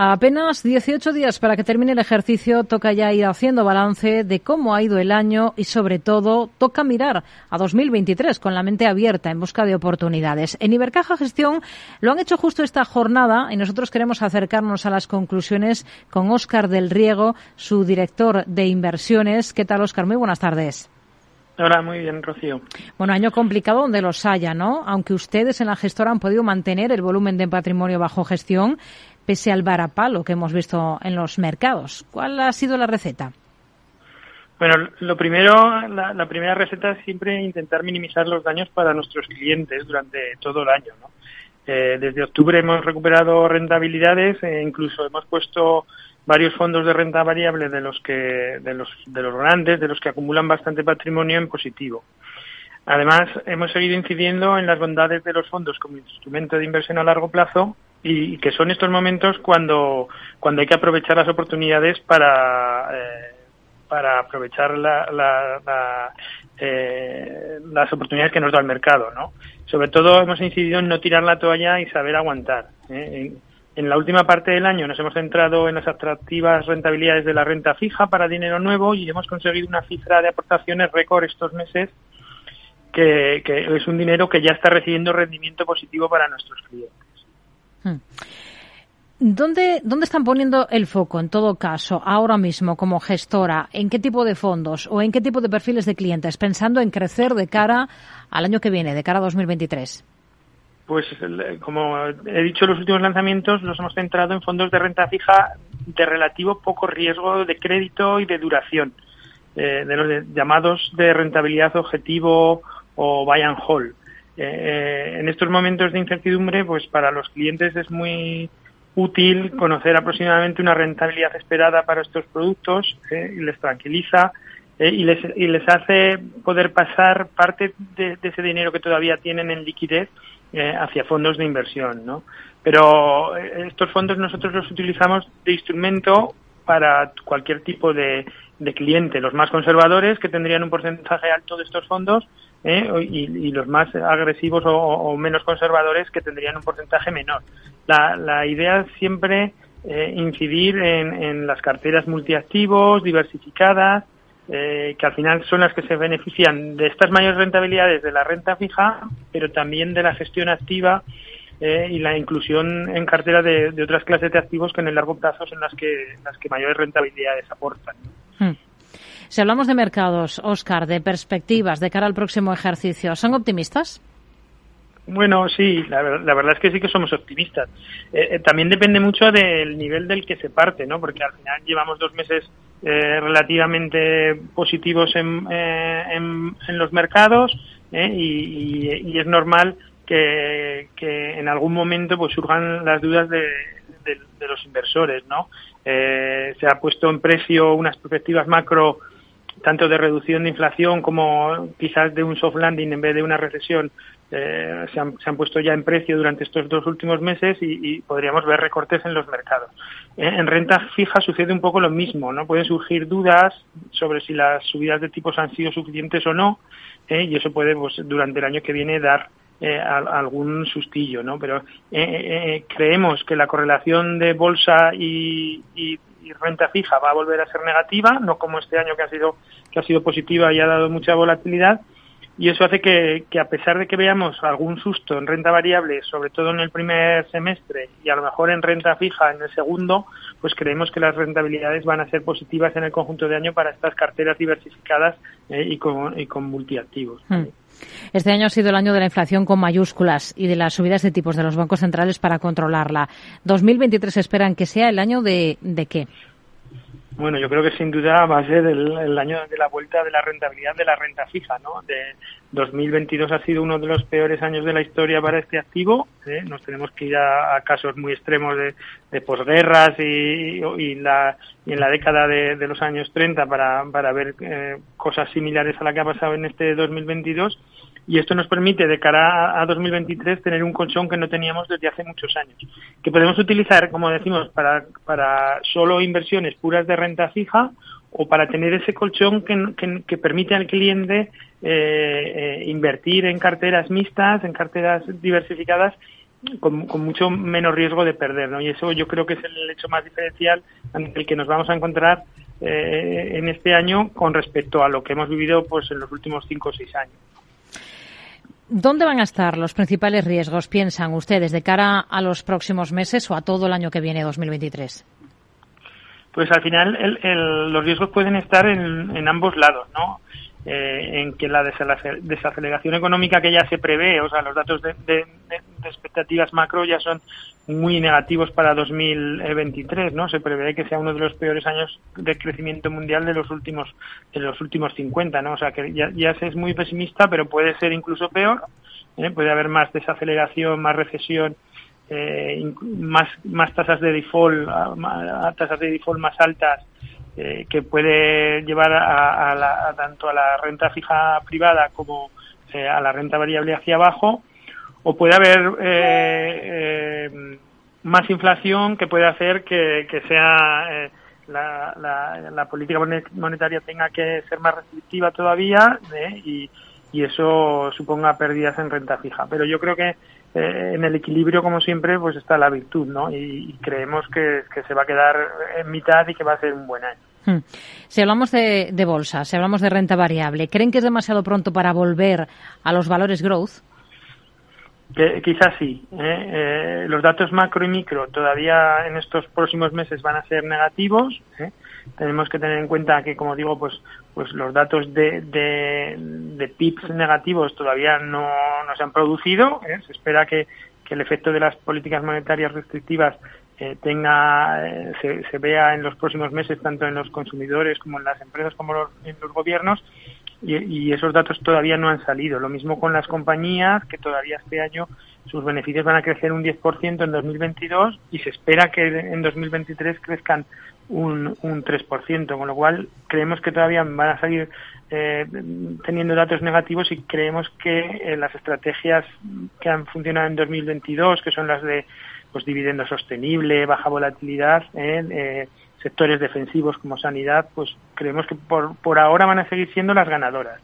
A apenas 18 días para que termine el ejercicio, toca ya ir haciendo balance de cómo ha ido el año y, sobre todo, toca mirar a 2023 con la mente abierta en busca de oportunidades. En Ibercaja Gestión lo han hecho justo esta jornada y nosotros queremos acercarnos a las conclusiones con Óscar del Riego, su director de inversiones. ¿Qué tal, Óscar? Muy buenas tardes. Hola, muy bien, Rocío. Bueno, año complicado donde los haya, ¿no? Aunque ustedes en la gestora han podido mantener el volumen de patrimonio bajo gestión, pese al varapalo que hemos visto en los mercados. ¿Cuál ha sido la receta? Bueno, lo primero, la, primera receta es siempre intentar minimizar los daños para nuestros clientes durante todo el año. ¿no? Eh, desde octubre hemos recuperado rentabilidades e incluso hemos puesto varios fondos de renta variable de los que de los de los grandes, de los que acumulan bastante patrimonio en positivo. Además, hemos seguido incidiendo en las bondades de los fondos como instrumento de inversión a largo plazo y que son estos momentos cuando, cuando hay que aprovechar las oportunidades para, eh, para aprovechar la, la, eh, las oportunidades que nos da el mercado, ¿no? Sobre todo hemos incidido en no tirar la toalla y saber aguantar. ¿eh? En, la última parte del año nos hemos centrado en las atractivas rentabilidades de la renta fija para dinero nuevo y hemos conseguido una cifra de aportaciones récord estos meses que es un dinero que ya está recibiendo rendimiento positivo para nuestros clientes. Hmm. ¿Dónde, ¿Dónde están poniendo el foco, en todo caso, ahora mismo como gestora? ¿En qué tipo de fondos o en qué tipo de perfiles de clientes? Pensando en crecer de cara al año que viene, de cara a 2023. Pues, como he dicho, los últimos lanzamientos los hemos centrado en fondos de renta fija de relativo poco riesgo de crédito y de duración, eh, de los llamados de rentabilidad objetivo o buy and hold. Eh, en estos momentos de incertidumbre, pues para los clientes es muy útil conocer aproximadamente una rentabilidad esperada para estos productos eh, y les tranquiliza eh, y, les, y les hace poder pasar parte de, ese dinero que todavía tienen en liquidez hacia fondos de inversión, ¿no? Pero estos fondos nosotros los utilizamos de instrumento para cualquier tipo de, de cliente, los más conservadores que tendrían un porcentaje alto de estos fondos ¿eh? y, los más agresivos o, menos conservadores que tendrían un porcentaje menor. La, la idea siempre eh, incidir en, las carteras multiactivos, diversificadas, eh, que al final son las que se benefician de estas mayores rentabilidades de la renta fija, pero también de la gestión activa y la inclusión en cartera de, otras clases de activos que en el largo plazo son las que, las que mayores rentabilidades aportan. Hmm. Si hablamos de mercados, Oscar, de perspectivas de cara al próximo ejercicio, ¿son optimistas? Bueno, sí, la, verdad es que sí que somos optimistas. Eh, eh, también depende mucho del nivel del que se parte, ¿no? Porque al final llevamos dos meses eh, relativamente positivos en, en, los mercados y, es normal que, en algún momento pues surjan las dudas de, de los inversores, ¿no? se ha puesto en precio unas perspectivas macro tanto de reducción de inflación como quizás de un soft landing en vez de una recesión eh, se, han, puesto ya en precio durante estos dos últimos meses y, podríamos ver recortes en los mercados. En, renta fija sucede un poco lo mismo, ¿no? Pueden surgir dudas sobre si las subidas de tipos han sido suficientes o no ¿eh? y eso puede, pues, durante el año que viene dar eh, algún sustillo, ¿no? Pero creemos que la correlación de bolsa y, y, y renta fija va a volver a ser negativa, no como este año que ha sido que ha sido positiva y ha dado mucha volatilidad. Y eso hace que, que, a pesar de que veamos algún susto en renta variable, sobre todo en el primer semestre y a lo mejor en renta fija en el segundo, pues creemos que las rentabilidades van a ser positivas en el conjunto de año para estas carteras diversificadas eh, y, con, y con multiactivos. Hmm. Este año ha sido el año de la inflación con mayúsculas y de las subidas de tipos de los bancos centrales para controlarla. ¿2023 esperan que sea el año de, de qué? Bueno, yo creo que sin duda va a ser el, año de la vuelta de la rentabilidad de la renta fija, ¿no? De 2022 ha sido uno de los peores años de la historia para este activo. ¿eh? Nos tenemos que ir a, casos muy extremos de, posguerras y, en la década de, los años 30 para, para ver eh, cosas similares a la que ha pasado en este 2022 y esto nos permite de cara a 2023 tener un colchón que no teníamos desde hace muchos años, que podemos utilizar, como decimos, para, solo inversiones puras de renta fija o para tener ese colchón que, permite al cliente eh, eh, invertir en carteras mixtas, en carteras diversificadas con, mucho menos riesgo de perder, ¿no? Y eso yo creo que es el hecho más diferencial ante el que nos vamos a encontrar eh, en este año con respecto a lo que hemos vivido pues en los últimos cinco o seis años. ¿Dónde van a estar los principales riesgos, piensan ustedes, de cara a los próximos meses o a todo el año que viene, 2023? Pues al final los riesgos pueden estar en, en ambos lados, ¿no? Eh, en que la desaceleración económica que ya se prevé, o sea, los datos de, expectativas macro ya son muy negativos para 2023, ¿no? Se prevé que sea uno de los peores años de crecimiento mundial de los últimos de los últimos 50, ¿no? O sea, que ya, se es muy pesimista, pero puede ser incluso peor, ¿eh? puede haber más desaceleración, más recesión, eh, más más tasas de default, tasas de default más altas eh, que puede llevar a, tanto a la renta fija privada como eh, a la renta variable hacia abajo, o puede haber eh, más inflación que puede hacer que, sea la, política monetaria tenga que ser más restrictiva todavía y, eso suponga pérdidas en renta fija. Pero yo creo que en el equilibrio, como siempre, pues está la virtud, ¿no? Y, creemos que, se va a quedar en mitad y que va a ser un buen año. Hmm. Si hablamos de, bolsa, si hablamos de renta variable, ¿creen que es demasiado pronto para volver a los valores growth? quizás sí. ¿eh? Eh, los datos macro y micro todavía en estos próximos meses van a ser negativos. ¿eh? Tenemos que tener en cuenta que, como digo, pues, pues los datos de, de, PIBs negativos todavía no, no se han producido. Se espera que, que el efecto de las políticas monetarias restrictivas eh, tenga eh, se, vea en los próximos meses tanto en los consumidores como en las empresas como en los gobiernos y, esos datos todavía no han salido. Lo mismo con las compañías que todavía este año sus beneficios van a crecer un 10% en 2022 y se espera que en 2023 crezcan un, un 3%, con lo cual creemos que todavía van a salir eh, teniendo datos negativos y creemos que las estrategias que han funcionado en 2022, que son las de pues dividendo sostenible, baja volatilidad en eh, sectores defensivos como sanidad, pues creemos que por, por ahora van a seguir siendo las ganadoras.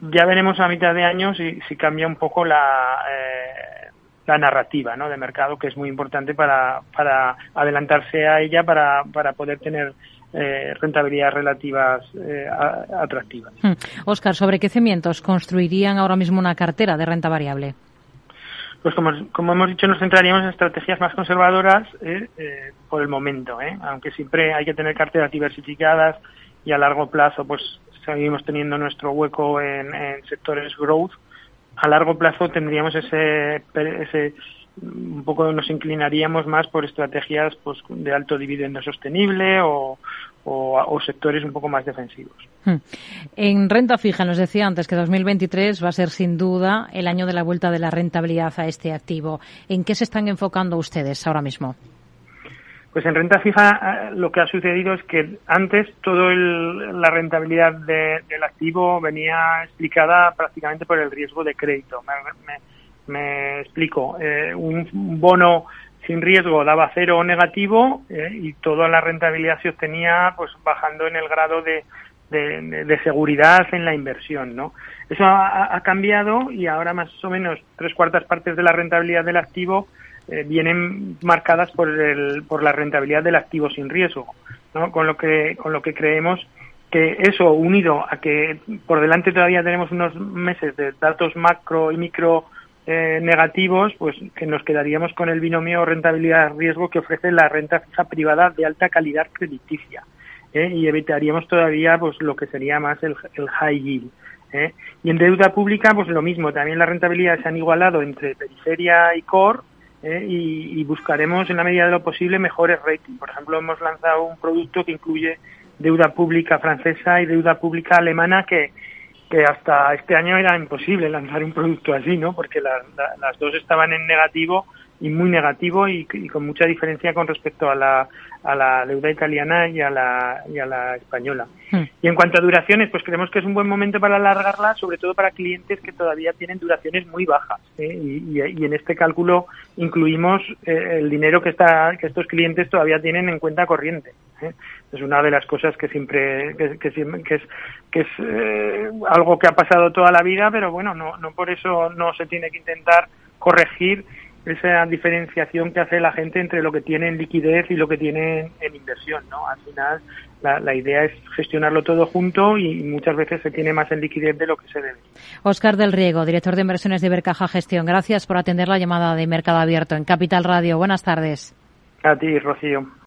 Ya veremos a mitad de año si, si cambia un poco la, eh, la narrativa ¿no? de mercado, que es muy importante para, para adelantarse a ella, para, para poder tener eh, rentabilidades relativas eh, atractivas. Oscar, hmm. ¿sobre qué cimientos construirían ahora mismo una cartera de renta variable? Pues como, como hemos dicho, nos centraríamos en estrategias más conservadoras eh, eh, por el momento, eh. aunque siempre hay que tener carteras diversificadas y a largo plazo pues seguimos teniendo nuestro hueco en, sectores growth. A largo plazo tendríamos ese, ese un poco nos inclinaríamos más por estrategias pues de alto dividendo sostenible o, o, sectores un poco más defensivos. Hmm. En renta fija, nos decía antes que 2023 va a ser sin duda el año de la vuelta de la rentabilidad a este activo. ¿En qué se están enfocando ustedes ahora mismo? Pues en renta fija eh, lo que ha sucedido es que antes toda la rentabilidad del activo venía explicada prácticamente por el riesgo de crédito. Me, explico. Eh, un bono sin riesgo daba cero o negativo eh, y toda la rentabilidad se obtenía pues bajando en el grado de, de, seguridad en la inversión, ¿no? Eso ha, cambiado y ahora más o menos tres cuartas partes de la rentabilidad del activo eh, vienen marcadas por, el, por la rentabilidad del activo sin riesgo, ¿no? Con lo que, con lo que creemos que eso unido a que por delante todavía tenemos unos meses de datos macro y micro eh, negativos, pues que nos quedaríamos con el binomio rentabilidad-riesgo que ofrece la renta fija privada de alta calidad crediticia. ¿eh? Y evitaríamos todavía pues lo que sería más el, high yield. ¿eh? Y en deuda pública, pues lo mismo, también las rentabilidades se han igualado entre periferia y core y, y, buscaremos en la medida de lo posible mejores ratings. Por ejemplo, hemos lanzado un producto que incluye deuda pública francesa y deuda pública alemana que, que hasta este año era imposible lanzar un producto así, ¿no? Porque las dos estaban en negativo y muy negativo y, con mucha diferencia con respecto a la, a la deuda italiana y a la, y a la española. Hmm. Y en cuanto a duraciones, pues creemos que es un buen momento para alargarla, sobre todo para clientes que todavía tienen duraciones muy bajas. ¿eh? Y, y, en este cálculo incluimos eh, el dinero que, está, que estos clientes todavía tienen en cuenta corriente. ¿eh? Es una de las cosas que siempre, que, que, que es, que es algo que ha pasado toda la vida, pero bueno, no, no por eso no se tiene que intentar corregir esa diferenciación que hace la gente entre lo que tiene en liquidez y lo que tiene en inversión, ¿no? Al final la, la, idea es gestionarlo todo junto y muchas veces se tiene más en liquidez de lo que se debe. Oscar del Riego, director de inversiones de Ibercaja Gestión. Gracias por atender la llamada de Mercado Abierto en Capital Radio. Buenas tardes. A ti, Rocío.